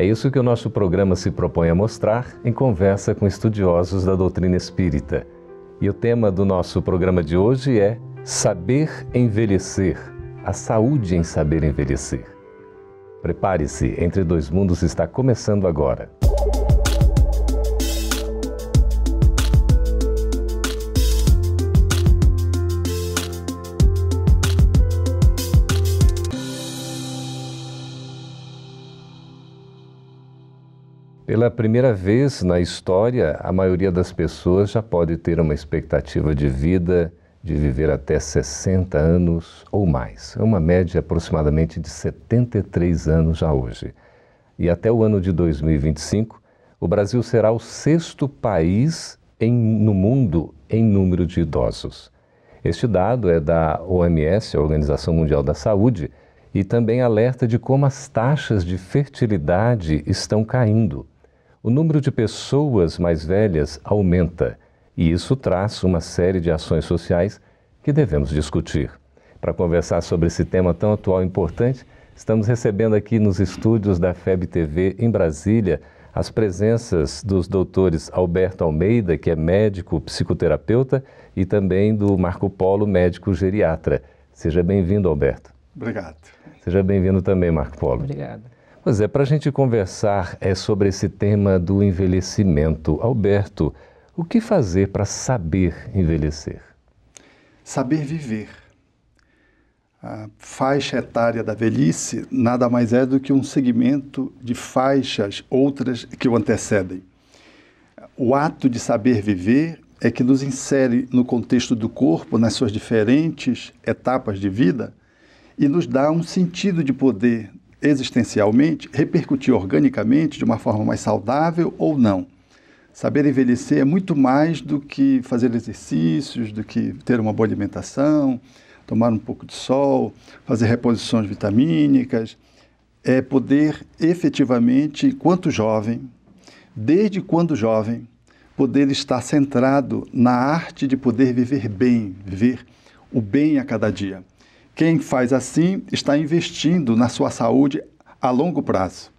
É isso que o nosso programa se propõe a mostrar em conversa com estudiosos da doutrina espírita. E o tema do nosso programa de hoje é Saber Envelhecer a saúde em saber envelhecer. Prepare-se, Entre Dois Mundos está começando agora. Pela primeira vez na história, a maioria das pessoas já pode ter uma expectativa de vida de viver até 60 anos ou mais. É uma média aproximadamente de 73 anos já hoje. E até o ano de 2025, o Brasil será o sexto país em, no mundo em número de idosos. Este dado é da OMS, a Organização Mundial da Saúde, e também alerta de como as taxas de fertilidade estão caindo o número de pessoas mais velhas aumenta e isso traz uma série de ações sociais que devemos discutir. Para conversar sobre esse tema tão atual e importante, estamos recebendo aqui nos estúdios da FEB TV em Brasília as presenças dos doutores Alberto Almeida, que é médico psicoterapeuta, e também do Marco Polo, médico geriatra. Seja bem-vindo, Alberto. Obrigado. Seja bem-vindo também, Marco Polo. Obrigado. Pois é, para a gente conversar é sobre esse tema do envelhecimento. Alberto, o que fazer para saber envelhecer? Saber viver. A faixa etária da velhice nada mais é do que um segmento de faixas outras que o antecedem. O ato de saber viver é que nos insere no contexto do corpo, nas suas diferentes etapas de vida, e nos dá um sentido de poder existencialmente, repercutir organicamente de uma forma mais saudável ou não. Saber envelhecer é muito mais do que fazer exercícios, do que ter uma boa alimentação, tomar um pouco de sol, fazer reposições vitamínicas. É poder efetivamente, enquanto jovem, desde quando jovem, poder estar centrado na arte de poder viver bem, viver o bem a cada dia. Quem faz assim está investindo na sua saúde a longo prazo.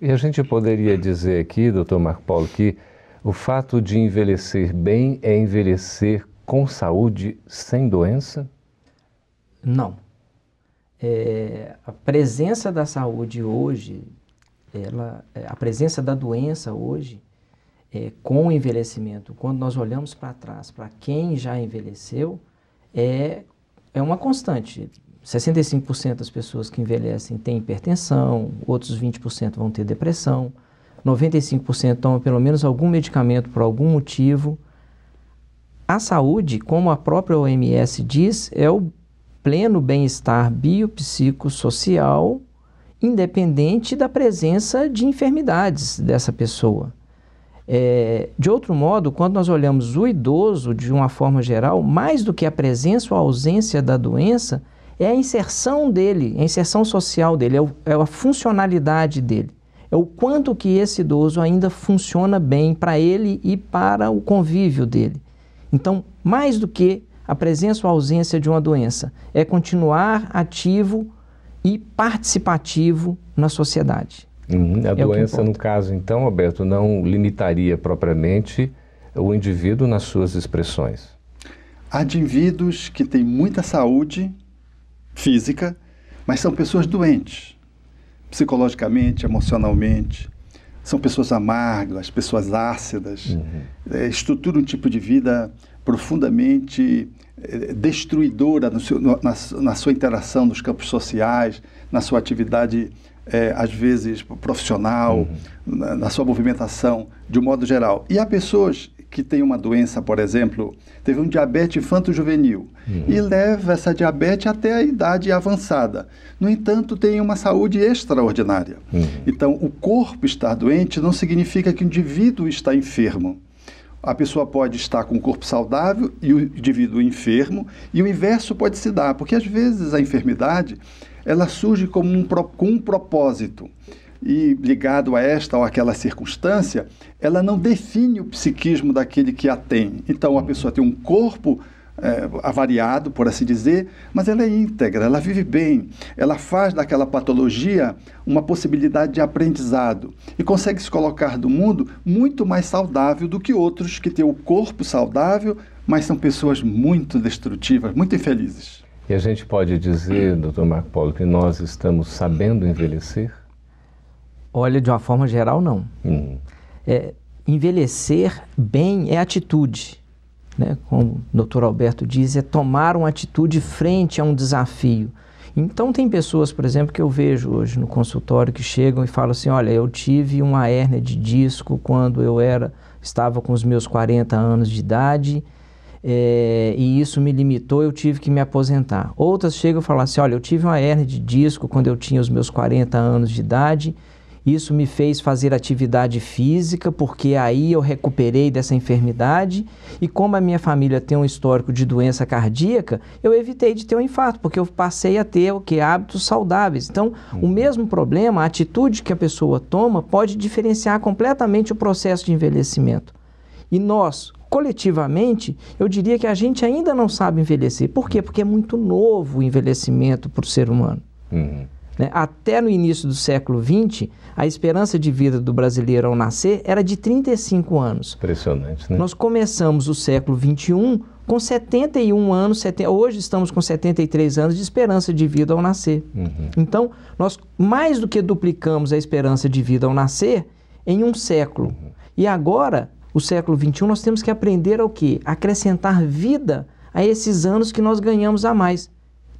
E a gente poderia dizer aqui, doutor Marco Paulo, que o fato de envelhecer bem é envelhecer com saúde, sem doença? Não. É, a presença da saúde hoje, ela, é, a presença da doença hoje, é, com o envelhecimento, quando nós olhamos para trás, para quem já envelheceu, é é uma constante. 65% das pessoas que envelhecem têm hipertensão, outros 20% vão ter depressão, 95% tomam pelo menos algum medicamento por algum motivo. A saúde, como a própria OMS diz, é o pleno bem-estar biopsicossocial, independente da presença de enfermidades dessa pessoa. É, de outro modo, quando nós olhamos o idoso de uma forma geral, mais do que a presença ou a ausência da doença, é a inserção dele, a inserção social dele, é, o, é a funcionalidade dele. É o quanto que esse idoso ainda funciona bem para ele e para o convívio dele. Então, mais do que a presença ou a ausência de uma doença, é continuar ativo e participativo na sociedade. Uhum. A é doença, no caso, então, Alberto, não limitaria propriamente o indivíduo nas suas expressões. Há indivíduos que têm muita saúde física, mas são pessoas doentes, psicologicamente, emocionalmente. São pessoas amargas, pessoas ácidas, uhum. é, estruturam um tipo de vida profundamente é, destruidora no seu, no, na, na sua interação nos campos sociais, na sua atividade é, às vezes profissional, uhum. na, na, sua movimentação, de um modo geral. E há pessoas que têm uma doença, por exemplo, teve um diabetes infanto-juvenil uhum. e leva essa diabetes até a idade avançada. No entanto, tem uma saúde extraordinária. Uhum. Então, o corpo estar doente não significa que o indivíduo está enfermo. A pessoa pode estar com o corpo saudável e o indivíduo enfermo, e o inverso pode se dar, porque às vezes a enfermidade ela surge como um, com um propósito e ligado a esta ou aquela circunstância, ela não define o psiquismo daquele que a tem. Então a pessoa tem um corpo é, avariado, por assim dizer, mas ela é íntegra, ela vive bem, ela faz daquela patologia uma possibilidade de aprendizado e consegue se colocar do mundo muito mais saudável do que outros que têm o corpo saudável, mas são pessoas muito destrutivas, muito infelizes. E a gente pode dizer, doutor Marco Polo, que nós estamos sabendo envelhecer? Olha, de uma forma geral, não. Uhum. É, envelhecer bem é atitude. Né? Como o doutor Alberto diz, é tomar uma atitude frente a um desafio. Então, tem pessoas, por exemplo, que eu vejo hoje no consultório que chegam e falam assim: Olha, eu tive uma hérnia de disco quando eu era, estava com os meus 40 anos de idade. É, e isso me limitou, eu tive que me aposentar. Outras chegam e falam assim: olha, eu tive uma hérnia de disco quando eu tinha os meus 40 anos de idade isso me fez fazer atividade física, porque aí eu recuperei dessa enfermidade. E como a minha família tem um histórico de doença cardíaca, eu evitei de ter um infarto, porque eu passei a ter o que hábitos saudáveis. Então, o uhum. mesmo problema, a atitude que a pessoa toma pode diferenciar completamente o processo de envelhecimento. E nós, coletivamente, eu diria que a gente ainda não sabe envelhecer. Por quê? Porque é muito novo o envelhecimento para o ser humano. Uhum. Né? Até no início do século XX, a esperança de vida do brasileiro ao nascer era de 35 anos. Impressionante, né? Nós começamos o século XXI com 71 anos, sete... hoje estamos com 73 anos de esperança de vida ao nascer. Uhum. Então, nós mais do que duplicamos a esperança de vida ao nascer em um século. Uhum. E agora, o século XXI, nós temos que aprender ao quê? Acrescentar vida a esses anos que nós ganhamos a mais.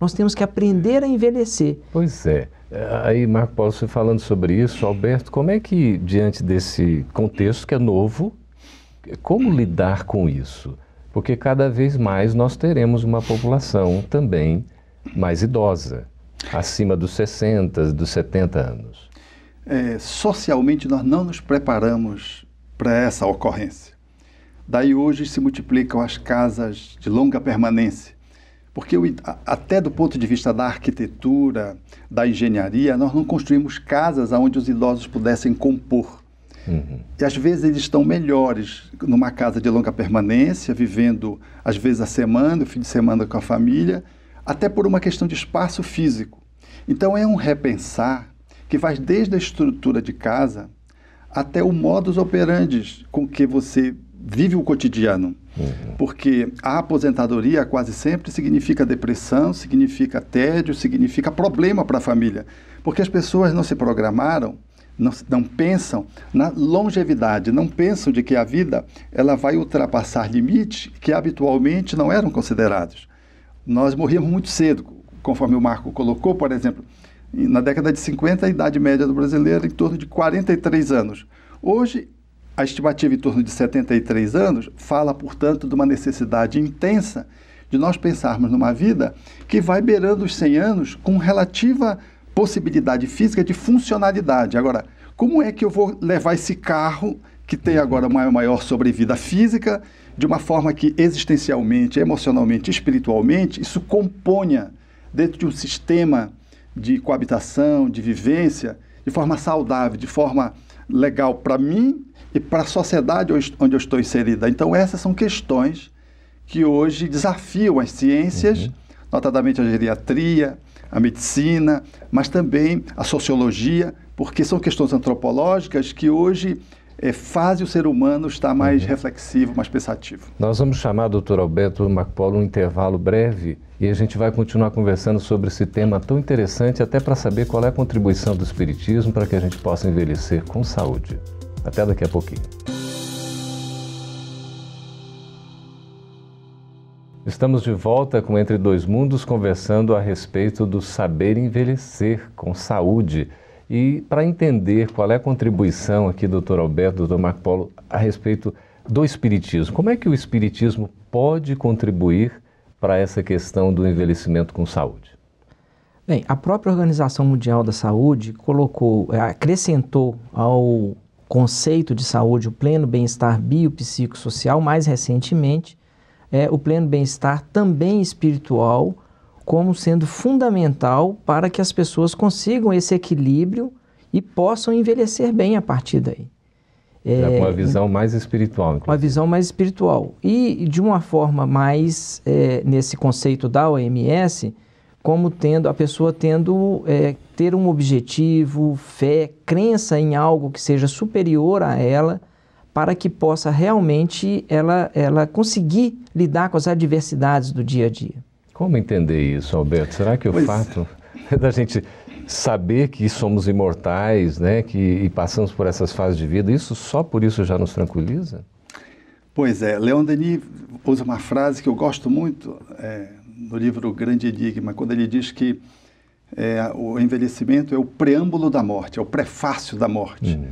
Nós temos que aprender a envelhecer. Pois é. Aí, Marco Paulo, você falando sobre isso, Alberto, como é que, diante desse contexto que é novo, como lidar com isso? Porque cada vez mais nós teremos uma população também mais idosa, acima dos 60, dos 70 anos. É, socialmente, nós não nos preparamos para essa ocorrência. Daí hoje se multiplicam as casas de longa permanência, porque até do ponto de vista da arquitetura, da engenharia, nós não construímos casas onde os idosos pudessem compor. Uhum. E às vezes eles estão melhores numa casa de longa permanência, vivendo às vezes a semana, o fim de semana com a família, até por uma questão de espaço físico. Então é um repensar que vai desde a estrutura de casa até o modus operandi com que você vive o cotidiano. Uhum. Porque a aposentadoria quase sempre significa depressão, significa tédio, significa problema para a família. Porque as pessoas não se programaram, não, não, pensam na longevidade, não pensam de que a vida ela vai ultrapassar limites que habitualmente não eram considerados. Nós morríamos muito cedo, conforme o Marco colocou, por exemplo, na década de 50 a idade média do brasileiro em torno de 43 anos. Hoje a estimativa em torno de 73 anos fala, portanto, de uma necessidade intensa de nós pensarmos numa vida que vai beirando os 100 anos com relativa possibilidade física de funcionalidade. Agora, como é que eu vou levar esse carro que tem agora uma maior sobrevida física de uma forma que existencialmente, emocionalmente, espiritualmente, isso componha dentro de um sistema de coabitação, de vivência, de forma saudável, de forma legal para mim e para a sociedade onde eu estou inserida. Então, essas são questões que hoje desafiam as ciências, uhum. notadamente a geriatria, a medicina, mas também a sociologia, porque são questões antropológicas que hoje é, fazem o ser humano estar mais uhum. reflexivo, mais pensativo. Nós vamos chamar, doutor Alberto Marco Polo, um intervalo breve e a gente vai continuar conversando sobre esse tema tão interessante, até para saber qual é a contribuição do Espiritismo para que a gente possa envelhecer com saúde. Até daqui a pouquinho. Estamos de volta com Entre Dois Mundos conversando a respeito do saber envelhecer com saúde. E para entender qual é a contribuição aqui, doutor Alberto, doutor Marco Polo, a respeito do Espiritismo, como é que o Espiritismo pode contribuir para essa questão do envelhecimento com saúde? Bem, a própria Organização Mundial da Saúde colocou, acrescentou ao conceito de saúde, o pleno bem-estar biopsicossocial, mais recentemente, é, o pleno bem-estar também espiritual, como sendo fundamental para que as pessoas consigam esse equilíbrio e possam envelhecer bem a partir daí. É, com uma visão mais espiritual. Inclusive. Uma visão mais espiritual. E de uma forma mais, é, nesse conceito da OMS, como tendo a pessoa tendo é, ter um objetivo, fé, crença em algo que seja superior a ela, para que possa realmente ela, ela conseguir lidar com as adversidades do dia a dia. Como entender isso, Alberto? Será que o pois... fato da gente saber que somos imortais, né, que e passamos por essas fases de vida, isso só por isso já nos tranquiliza? Pois é, Leon Denis usa uma frase que eu gosto muito é, no livro Grande Enigma, quando ele diz que é, o envelhecimento é o preâmbulo da morte, é o prefácio da morte, uhum.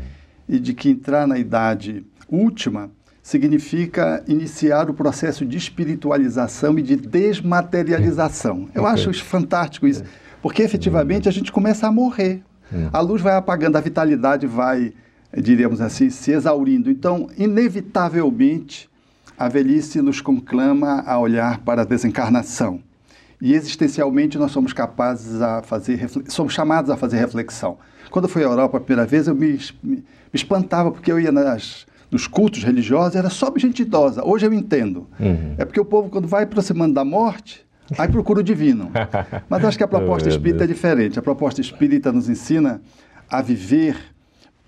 e de que entrar na idade última significa iniciar o processo de espiritualização e de desmaterialização. Eu okay. acho fantástico isso. Porque efetivamente a gente começa a morrer. Hum. A luz vai apagando, a vitalidade vai, diríamos assim, se exaurindo. Então, inevitavelmente, a velhice nos conclama a olhar para a desencarnação. E existencialmente nós somos capazes a fazer, somos chamados a fazer reflexão. Quando eu fui à Europa a primeira vez, eu me, me, me espantava porque eu ia nas, nos cultos religiosos, era só gente idosa. Hoje eu entendo. Uhum. É porque o povo, quando vai aproximando da morte, Aí procura o divino. Mas acho que a proposta espírita é diferente. A proposta espírita nos ensina a viver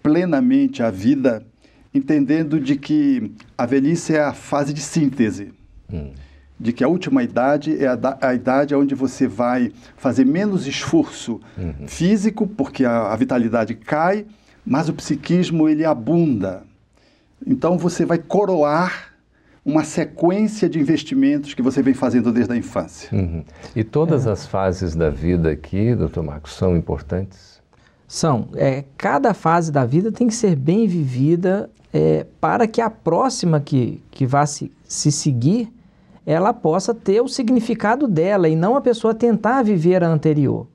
plenamente a vida, entendendo de que a velhice é a fase de síntese. Hum. De que a última idade é a, a, idade onde você vai fazer menos esforço uhum. físico, porque a, a vitalidade cai, mas o psiquismo ele abunda. Então você vai coroar uma sequência de investimentos que você vem fazendo desde a infância. Uhum. E todas é. as fases da vida aqui, doutor Marcos, são importantes? São. É, cada fase da vida tem que ser bem vivida é, para que a próxima que, que vá se, se seguir, ela possa ter o significado dela e não a pessoa tentar viver a anterior.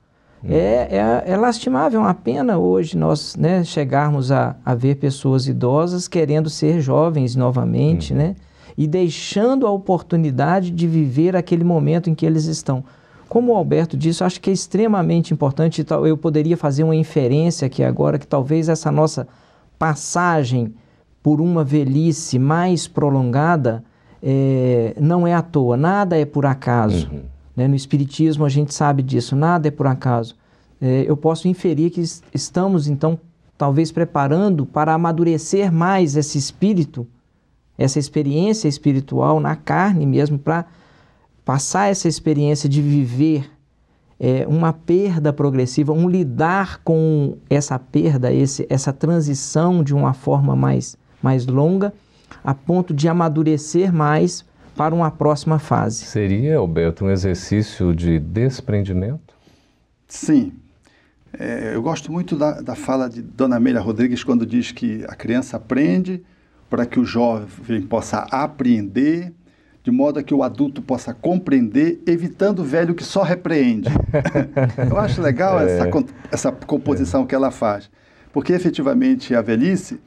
Uhum. É, é, é, lastimável, é uma pena hoje nós né, chegarmos a, a ver pessoas idosas querendo ser jovens novamente, uhum. né? e deixando a oportunidade de viver aquele momento em que eles estão. Como o Alberto disse, acho que é extremamente importante, eu poderia fazer uma inferência aqui agora, que talvez essa nossa passagem por uma velhice mais prolongada é, não é à toa, nada é por acaso. Uhum. Né? No Espiritismo a gente sabe disso, nada é por acaso. É, eu posso inferir que estamos, então, talvez preparando para amadurecer mais esse espírito essa experiência espiritual na carne mesmo, para passar essa experiência de viver é, uma perda progressiva, um lidar com essa perda, esse, essa transição de uma forma mais, mais longa, a ponto de amadurecer mais para uma próxima fase. Seria, Alberto, um exercício de desprendimento? Sim. É, eu gosto muito da, da fala de Dona Amélia Rodrigues quando diz que a criança aprende, para que o jovem possa apreender, de modo a que o adulto possa compreender, evitando o velho que só repreende. Eu acho legal é. essa, essa composição é. que ela faz, porque efetivamente a velhice,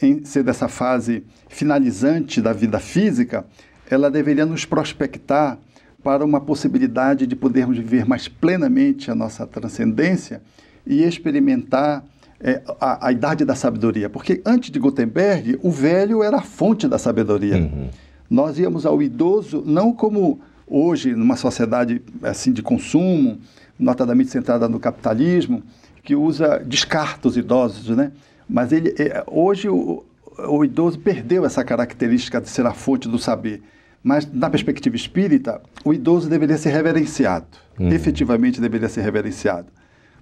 em ser dessa fase finalizante da vida física, ela deveria nos prospectar para uma possibilidade de podermos viver mais plenamente a nossa transcendência e experimentar é, a, a, idade da sabedoria, porque antes de Gutenberg, o velho era a fonte da sabedoria. Uhum. Nós íamos ao idoso não como hoje, numa sociedade assim de consumo, notadamente centrada no capitalismo, que usa, descarta os idosos, né? Mas ele, é, hoje o, o idoso perdeu essa característica de ser a fonte do saber. Mas, na perspectiva espírita, o idoso deveria ser reverenciado. Uhum. Efetivamente deveria ser reverenciado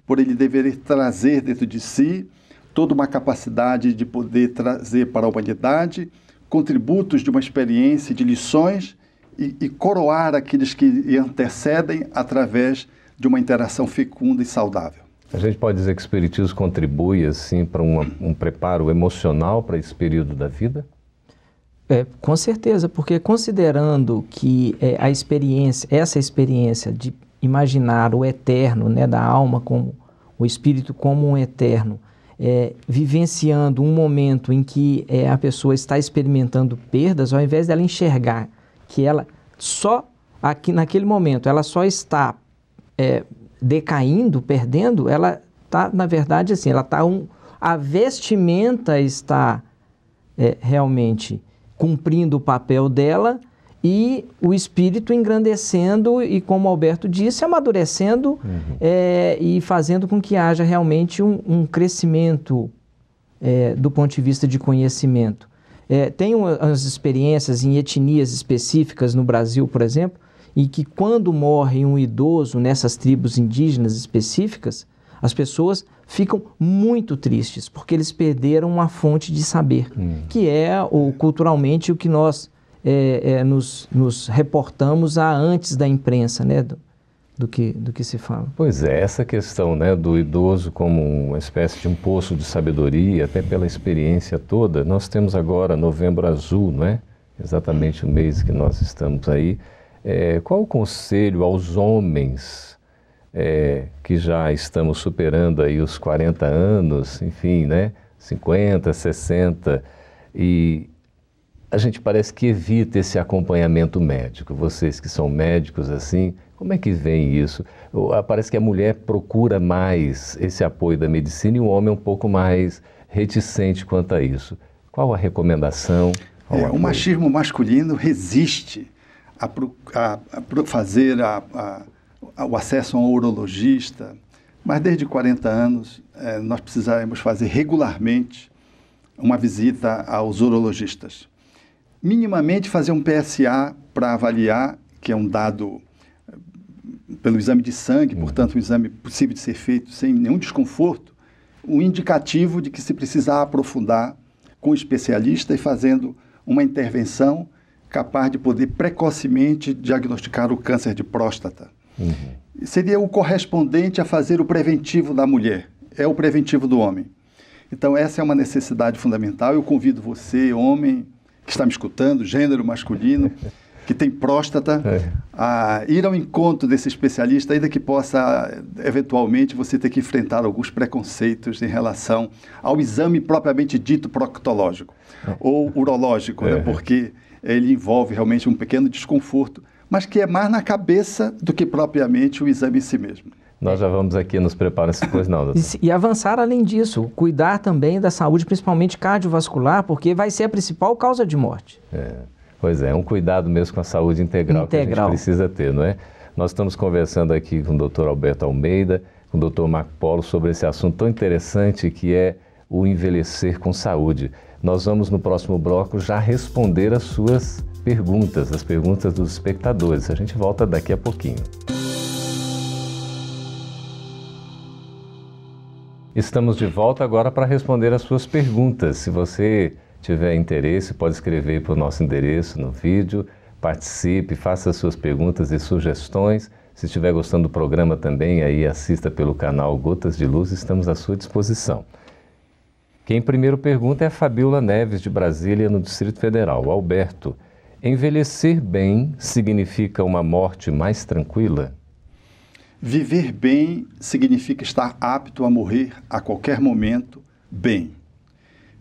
por ele dever trazer dentro de si toda uma capacidade de poder trazer para a humanidade contributos de uma experiência, de lições e, e coroar aqueles que antecedem através de uma interação fecunda e saudável. A gente pode dizer que o Espiritismo contribui assim para uma, um preparo emocional para esse período da vida? É, com certeza, porque considerando que é, a experiência, essa experiência de imaginar o eterno, né, da alma como o espírito como um eterno, é, vivenciando um momento em que é, a pessoa está experimentando perdas, ao invés dela enxergar que ela só aqui naquele momento ela só está é, decaindo, perdendo, ela está na verdade assim, ela está um, a vestimenta está é, realmente cumprindo o papel dela e o espírito engrandecendo e, como Alberto disse, amadurecendo uhum. é, e fazendo com que haja realmente um, um crescimento é, do ponto de vista de conhecimento. É, tem umas experiências em etnias específicas no Brasil, por exemplo, em que quando morre um idoso nessas tribos indígenas específicas, as pessoas ficam muito tristes, porque eles perderam uma fonte de saber, hum. que é o, culturalmente o que nós é, é, nos, nos, reportamos a antes da imprensa, né? Do, do, que, do que se fala. Pois é, essa questão né, do idoso como uma espécie de um poço de sabedoria, até pela experiência toda, nós temos agora Novembro Azul, não é? Exatamente o mês que nós estamos aí. É, qual o conselho aos homens é, que já estamos superando aí os 40 anos, enfim, né? 50, 60, e a gente parece que evita esse acompanhamento médico. Vocês que são médicos assim, como é que vem isso? Parece que a mulher procura mais esse apoio da medicina e o homem é um pouco mais reticente quanto a isso. Qual a recomendação? É, o machismo masculino resiste a, a, a fazer a, o acesso a um urologista, mas desde 40 anos é, nós precisaremos fazer regularmente uma visita aos urologistas minimamente fazer um PSA para avaliar, que é um dado eh, pelo exame de sangue, portanto, um exame possível de ser feito sem nenhum desconforto, um indicativo de que se precisa aprofundar com o especialista e fazendo uma intervenção capaz de poder precocemente diagnosticar o câncer de próstata. Uhum. Seria o correspondente a fazer o preventivo da mulher, é o preventivo do homem. Então, essa é uma necessidade fundamental. Eu convido você, homem, que está me escutando, gênero masculino, que tem próstata, é. a ir ao encontro desse especialista, ainda que possa, eventualmente, você ter que enfrentar alguns preconceitos em relação ao exame propriamente dito proctológico é. ou urológico, né? é. né? porque ele envolve realmente um pequeno desconforto, mas que é mais na cabeça do que propriamente o exame em si mesmo. Nós já vamos aqui nos preparar depois não. Doutor. E, avançar além disso, cuidar também da saúde, principalmente cardiovascular, porque vai ser a principal causa de morte. É, pois é, um cuidado mesmo com a saúde integral, integral. que a gente precisa ter, não é? Nós estamos conversando aqui com o Dr. Alberto Almeida, com o Dr. Marco Polo sobre esse assunto tão interessante que é o envelhecer com saúde. Nós vamos no próximo bloco já responder as suas perguntas, as perguntas dos espectadores. A gente volta daqui a pouquinho. Estamos de volta agora para responder as suas perguntas. Se você tiver interesse, pode escrever para o nosso endereço no vídeo, participe, faça as suas perguntas e sugestões. Se estiver gostando do programa também, aí assista pelo canal Gotas de Luz, estamos à sua disposição. Quem primeiro pergunta é a Fabiola Neves, de Brasília, no Distrito Federal. Alberto, envelhecer bem significa uma morte mais tranquila? Viver bem significa estar apto a morrer a qualquer momento bem.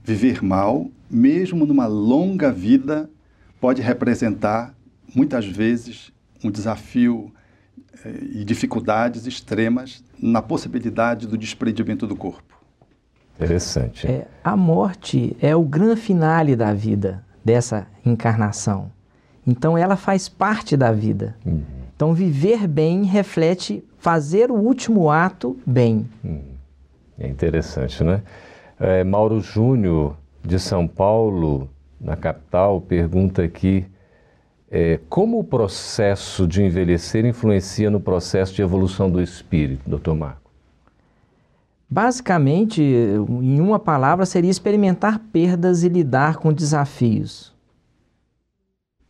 Viver mal, mesmo numa longa vida, pode representar, muitas vezes, um desafio eh, e dificuldades extremas na possibilidade do desprendimento do corpo. Interessante. É, a morte é o grande finale da vida, dessa encarnação. Então, ela faz parte da vida. Uhum. Então, viver bem reflete fazer o último ato bem. Hum, é interessante, né? É, Mauro Júnior, de São Paulo, na capital, pergunta aqui é, como o processo de envelhecer influencia no processo de evolução do espírito, doutor Marco? Basicamente, em uma palavra, seria experimentar perdas e lidar com desafios.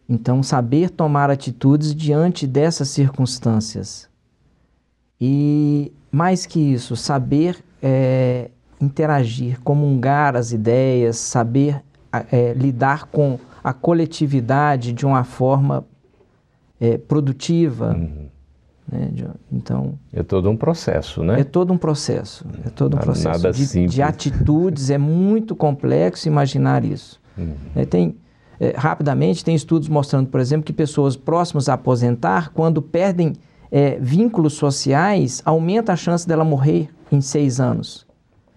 Então, saber tomar atitudes diante dessas circunstâncias. E mais que isso, saber é, interagir, comungar as ideias, saber é, lidar com a coletividade de uma forma é, produtiva. Uhum. Né? Então é todo um processo, né? É todo um processo, é todo um processo de, de atitudes. é muito complexo imaginar isso. Uhum. É, tem é, rapidamente tem estudos mostrando, por exemplo, que pessoas próximas a aposentar, quando perdem é, vínculos sociais, aumenta a chance dela morrer em seis anos.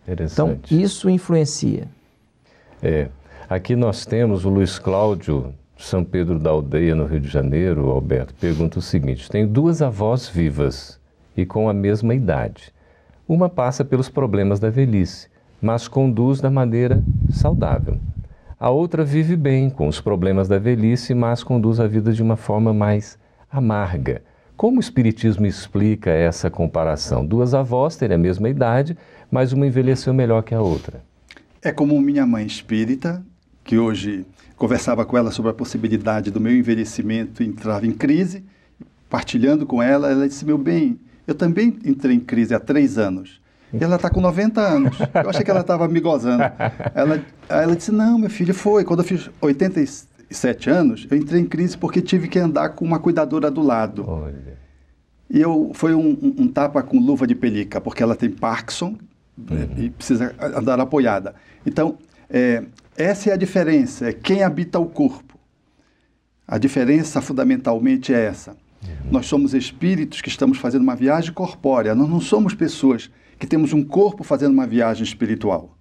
Então isso influencia. É. Aqui nós temos o Luiz Cláudio são Pedro da Aldeia, no Rio de Janeiro, Alberto, pergunta o seguinte: tenho duas avós vivas e com a mesma idade. Uma passa pelos problemas da velhice, mas conduz da maneira saudável. A outra vive bem com os problemas da velhice, mas conduz a vida de uma forma mais amarga. Como o Espiritismo explica essa comparação? Duas avós terem a mesma idade, mas uma envelheceu melhor que a outra. É como minha mãe espírita, que hoje conversava com ela sobre a possibilidade do meu envelhecimento entrava em crise, partilhando com ela, ela disse, meu bem, eu também entrei em crise há três anos. E ela está com 90 anos. Eu achei que ela estava me gozando. Ela, ela disse, não, meu filho, foi. Quando eu fiz 87 anos, eu entrei em crise porque tive que andar com uma cuidadora do lado. Olha. E eu, foi um, um, um tapa com luva de pelica, porque ela tem Parkinson uhum. e precisa andar apoiada. Então, é, essa é a diferença, é quem habita o corpo. A diferença fundamentalmente é essa. Uhum. Nós somos espíritos que estamos fazendo uma viagem corpórea, nós não somos pessoas que temos um corpo fazendo uma viagem espiritual.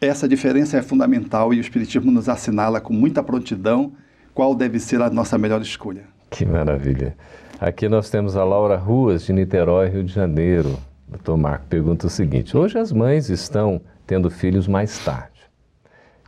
Essa diferença é fundamental e o Espiritismo nos assinala com muita prontidão qual deve ser a nossa melhor escolha. Que maravilha. Aqui nós temos a Laura Ruas, de Niterói, Rio de Janeiro. Doutor Marco pergunta o seguinte: hoje as mães estão tendo filhos mais tarde.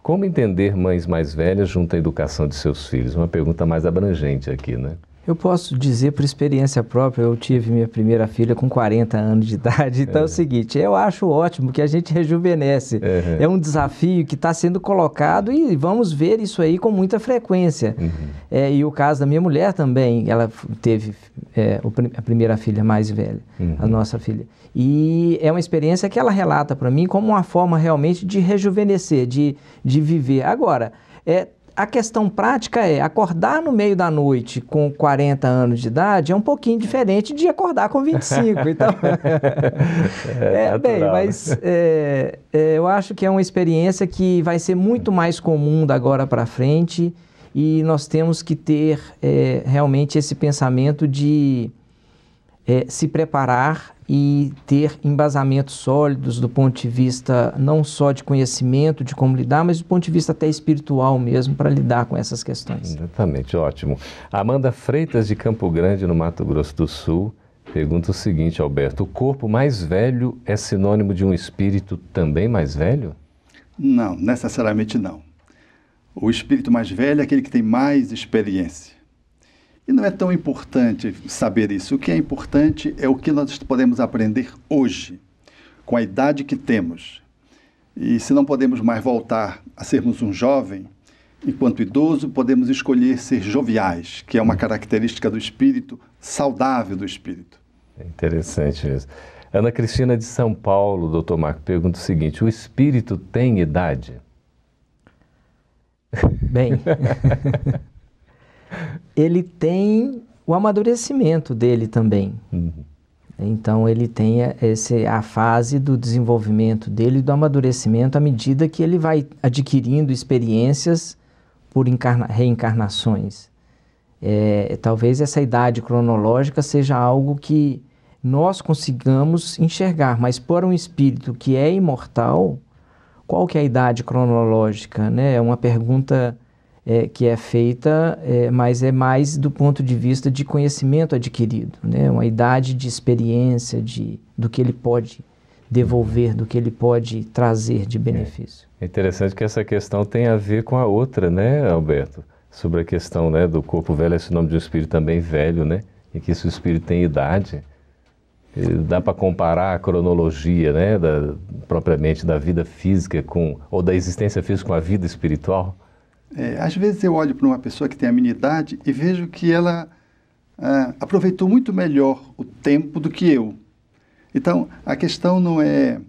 Como entender mães mais velhas junto à educação de seus filhos? Uma pergunta mais abrangente aqui, né? Eu posso dizer por experiência própria, eu tive minha primeira filha com 40 anos de idade. Então é, é o seguinte, eu acho ótimo que a gente rejuvenesce. Uhum. É um desafio que está sendo colocado e vamos ver isso aí com muita frequência. Uhum. É, e o caso da minha mulher também, ela teve é, a primeira filha mais velha, uhum. a nossa filha. E é uma experiência que ela relata para mim como uma forma realmente de rejuvenescer, de, de viver. Agora, é, a questão prática é acordar no meio da noite com 40 anos de idade é um pouquinho diferente de acordar com 25. Então, é, é bem, mas é, é, eu acho que é uma experiência que vai ser muito mais comum da agora para frente e nós temos que ter é, realmente esse pensamento de é, se preparar e ter embasamentos sólidos do ponto de vista não só de conhecimento de como lidar, mas do ponto de vista até espiritual mesmo para lidar com essas questões. Exatamente, ótimo. Amanda Freitas de Campo Grande, no Mato Grosso do Sul, pergunta o seguinte, Alberto: o corpo mais velho é sinônimo de um espírito também mais velho? Não, necessariamente não. O espírito mais velho é aquele que tem mais experiência. E não é tão importante saber isso. O que é importante é o que nós podemos aprender hoje, com a idade que temos. E se não podemos mais voltar a sermos um jovem, enquanto idoso, podemos escolher ser joviais, que é uma característica do espírito, saudável do espírito. É interessante isso. Ana Cristina de São Paulo, doutor Marco, pergunta o seguinte: o espírito tem idade? Bem. ele tem o amadurecimento dele também. Uhum. Então ele tem esse, a fase do desenvolvimento dele, do amadurecimento, à medida que ele vai adquirindo experiências por reencarnações. É, talvez essa idade cronológica seja algo que nós consigamos enxergar, mas para um espírito que é imortal, qual que é a idade cronológica? Né? É uma pergunta é, que é feita, é, mas é mais do ponto de vista de conhecimento adquirido, né? uma idade de experiência de, do que ele pode devolver, do que ele pode trazer de benefício. É interessante que essa questão tem a ver com a outra, né, Alberto? Sobre a questão né, do corpo velho, esse nome de um espírito também velho, né? E que se o espírito tem idade, dá para comparar a cronologia, né, da, propriamente da vida física com ou da existência física com a vida espiritual? É, às vezes eu olho para uma pessoa que tem a minha idade e vejo que ela ah, aproveitou muito melhor o tempo do que eu. Então, a questão não é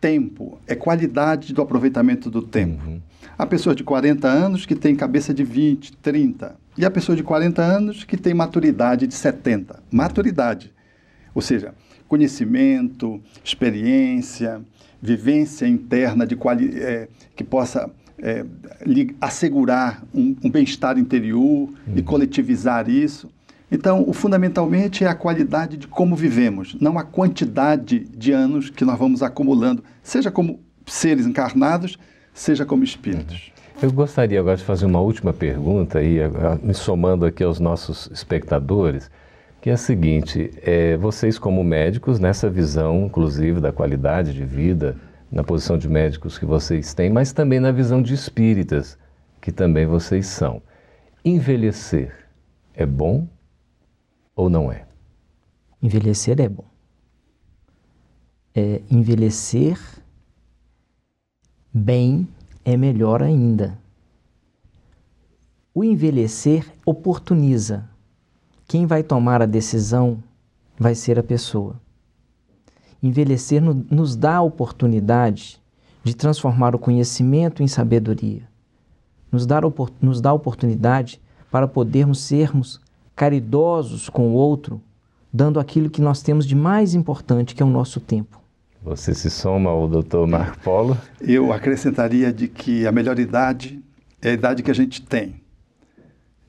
tempo, é qualidade do aproveitamento do tempo. Uhum. A pessoa de 40 anos que tem cabeça de 20, 30, e a pessoa de 40 anos que tem maturidade de 70. Maturidade. Ou seja, conhecimento, experiência, vivência interna de quali é, que possa é, assegurar um, um bem-estar interior uhum. e coletivizar isso. Então, o fundamentalmente é a qualidade de como vivemos, não a quantidade de anos que nós vamos acumulando, seja como seres encarnados, seja como espíritos. Eu gostaria agora de fazer uma última pergunta, e me somando aqui aos nossos espectadores, que é a seguinte: é, vocês, como médicos, nessa visão, inclusive, da qualidade de vida, na posição de médicos que vocês têm, mas também na visão de espíritas, que também vocês são, envelhecer é bom ou não é? Envelhecer é bom. É, envelhecer bem é melhor ainda. O envelhecer oportuniza. Quem vai tomar a decisão vai ser a pessoa. Envelhecer no, nos dá a oportunidade de transformar o conhecimento em sabedoria. Nos dá, nos dá a oportunidade para podermos sermos caridosos com o outro, dando aquilo que nós temos de mais importante, que é o nosso tempo. Você se soma ao Dr. Marco Polo? Eu acrescentaria de que a melhor idade é a idade que a gente tem.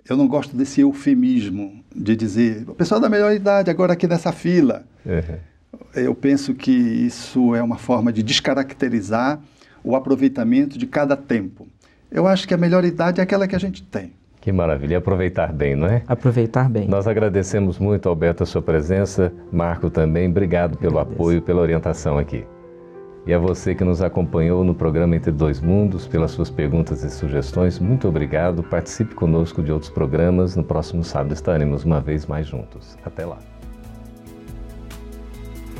Eu não gosto desse eufemismo de dizer, o pessoal da melhor idade agora aqui nessa fila. Uhum. Eu penso que isso é uma forma de descaracterizar o aproveitamento de cada tempo. Eu acho que a melhor idade é aquela que a gente tem. Que maravilha. E aproveitar bem, não é? Aproveitar bem. Nós agradecemos muito, Alberto, a sua presença. Marco também. Obrigado pelo apoio, pela orientação aqui. E a você que nos acompanhou no programa Entre Dois Mundos, pelas suas perguntas e sugestões, muito obrigado. Participe conosco de outros programas. No próximo sábado estaremos uma vez mais juntos. Até lá.